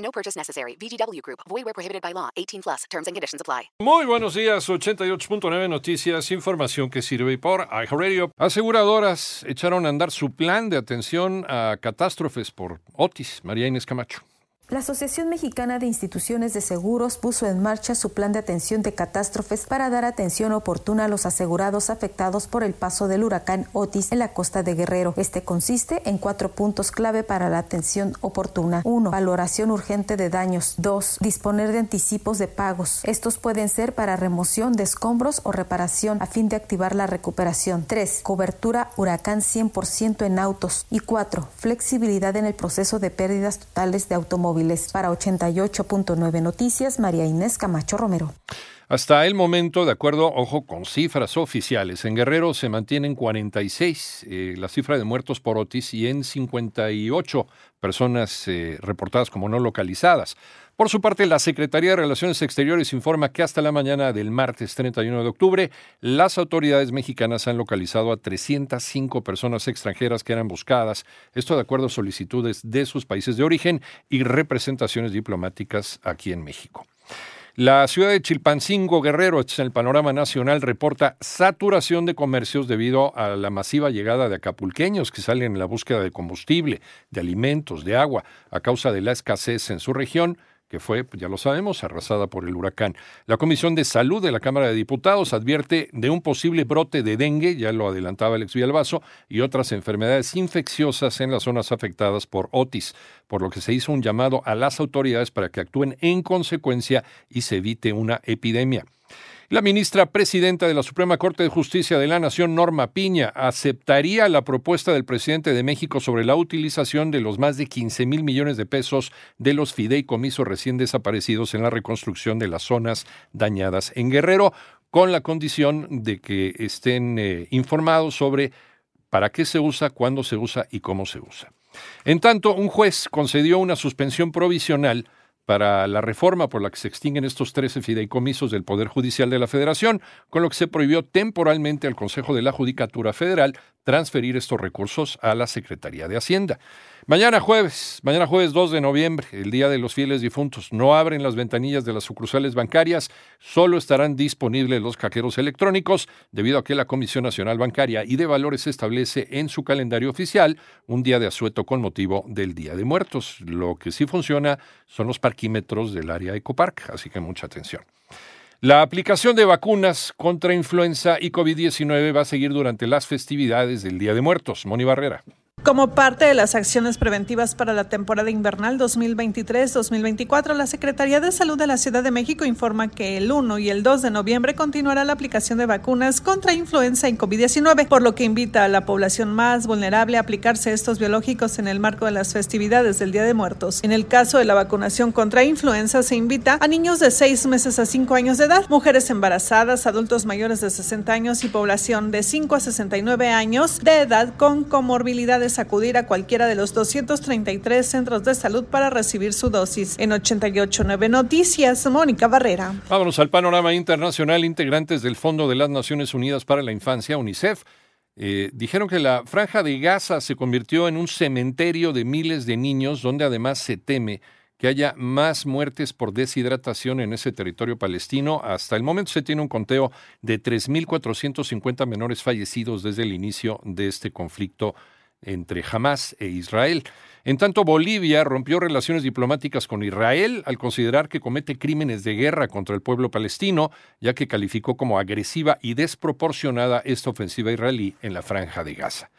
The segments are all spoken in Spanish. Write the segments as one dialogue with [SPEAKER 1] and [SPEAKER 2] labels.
[SPEAKER 1] No purchase necessary. VGW Group. Void where prohibited by law. 18 plus. Terms and conditions apply.
[SPEAKER 2] Muy buenos días, 88.9 Noticias, información que sirve por iHeartRadio. Aseguradoras echaron a andar su plan de atención a catástrofes por Otis, María Inés Camacho.
[SPEAKER 3] La Asociación Mexicana de Instituciones de Seguros puso en marcha su plan de atención de catástrofes para dar atención oportuna a los asegurados afectados por el paso del huracán Otis en la costa de Guerrero. Este consiste en cuatro puntos clave para la atención oportuna. 1. Valoración urgente de daños. 2. Disponer de anticipos de pagos. Estos pueden ser para remoción de escombros o reparación a fin de activar la recuperación. 3. Cobertura huracán 100% en autos. Y 4. Flexibilidad en el proceso de pérdidas totales de automóviles. Para 88.9 Noticias, María Inés Camacho Romero.
[SPEAKER 2] Hasta el momento, de acuerdo, ojo, con cifras oficiales, en Guerrero se mantienen 46 eh, la cifra de muertos por Otis y en 58 personas eh, reportadas como no localizadas. Por su parte, la Secretaría de Relaciones Exteriores informa que hasta la mañana del martes 31 de octubre, las autoridades mexicanas han localizado a 305 personas extranjeras que eran buscadas, esto de acuerdo a solicitudes de sus países de origen y representaciones diplomáticas aquí en México. La ciudad de Chilpancingo, Guerrero, en el panorama nacional, reporta saturación de comercios debido a la masiva llegada de acapulqueños que salen en la búsqueda de combustible, de alimentos, de agua, a causa de la escasez en su región que fue, ya lo sabemos, arrasada por el huracán. La Comisión de Salud de la Cámara de Diputados advierte de un posible brote de dengue, ya lo adelantaba Alex Villalbazo, y otras enfermedades infecciosas en las zonas afectadas por Otis, por lo que se hizo un llamado a las autoridades para que actúen en consecuencia y se evite una epidemia. La ministra presidenta de la Suprema Corte de Justicia de la Nación, Norma Piña, aceptaría la propuesta del presidente de México sobre la utilización de los más de 15 mil millones de pesos de los fideicomisos recién desaparecidos en la reconstrucción de las zonas dañadas en Guerrero, con la condición de que estén eh, informados sobre para qué se usa, cuándo se usa y cómo se usa. En tanto, un juez concedió una suspensión provisional para la reforma por la que se extinguen estos 13 fideicomisos del Poder Judicial de la Federación, con lo que se prohibió temporalmente al Consejo de la Judicatura Federal transferir estos recursos a la Secretaría de Hacienda. Mañana jueves, mañana jueves 2 de noviembre, el Día de los Fieles Difuntos, no abren las ventanillas de las sucursales bancarias, solo estarán disponibles los cajeros electrónicos, debido a que la Comisión Nacional Bancaria y de Valores establece en su calendario oficial un día de asueto con motivo del Día de Muertos. Lo que sí funciona son los parquímetros del área Ecopark, así que mucha atención. La aplicación de vacunas contra influenza y COVID-19 va a seguir durante las festividades del Día de Muertos. Moni Barrera.
[SPEAKER 4] Como parte de las acciones preventivas para la temporada invernal 2023-2024, la Secretaría de Salud de la Ciudad de México informa que el 1 y el 2 de noviembre continuará la aplicación de vacunas contra influenza y COVID-19, por lo que invita a la población más vulnerable a aplicarse estos biológicos en el marco de las festividades del Día de Muertos. En el caso de la vacunación contra influenza, se invita a niños de 6 meses a 5 años de edad, mujeres embarazadas, adultos mayores de 60 años y población de 5 a 69 años de edad con comorbilidades acudir a cualquiera de los 233 centros de salud para recibir su dosis. En 889 Noticias, Mónica Barrera.
[SPEAKER 2] Vámonos al panorama internacional. Integrantes del Fondo de las Naciones Unidas para la Infancia, UNICEF, eh, dijeron que la franja de Gaza se convirtió en un cementerio de miles de niños donde además se teme que haya más muertes por deshidratación en ese territorio palestino. Hasta el momento se tiene un conteo de 3.450 menores fallecidos desde el inicio de este conflicto entre Hamas e Israel. En tanto, Bolivia rompió relaciones diplomáticas con Israel al considerar que comete crímenes de guerra contra el pueblo palestino, ya que calificó como agresiva y desproporcionada esta ofensiva israelí en la franja de Gaza.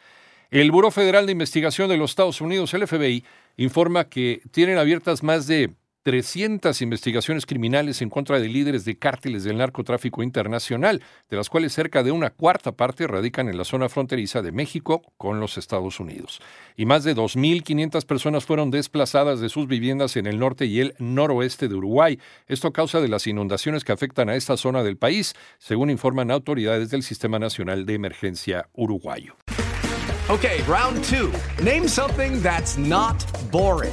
[SPEAKER 2] El Buró Federal de Investigación de los Estados Unidos, el FBI, informa que tienen abiertas más de 300 investigaciones criminales en contra de líderes de cárteles del narcotráfico internacional, de las cuales cerca de una cuarta parte radican en la zona fronteriza de México con los Estados Unidos. Y más de 2.500 personas fueron desplazadas de sus viviendas en el norte y el noroeste de Uruguay. Esto a causa de las inundaciones que afectan a esta zona del país, según informan autoridades del Sistema Nacional de Emergencia Uruguayo.
[SPEAKER 5] Okay, round two. Name something that's not boring.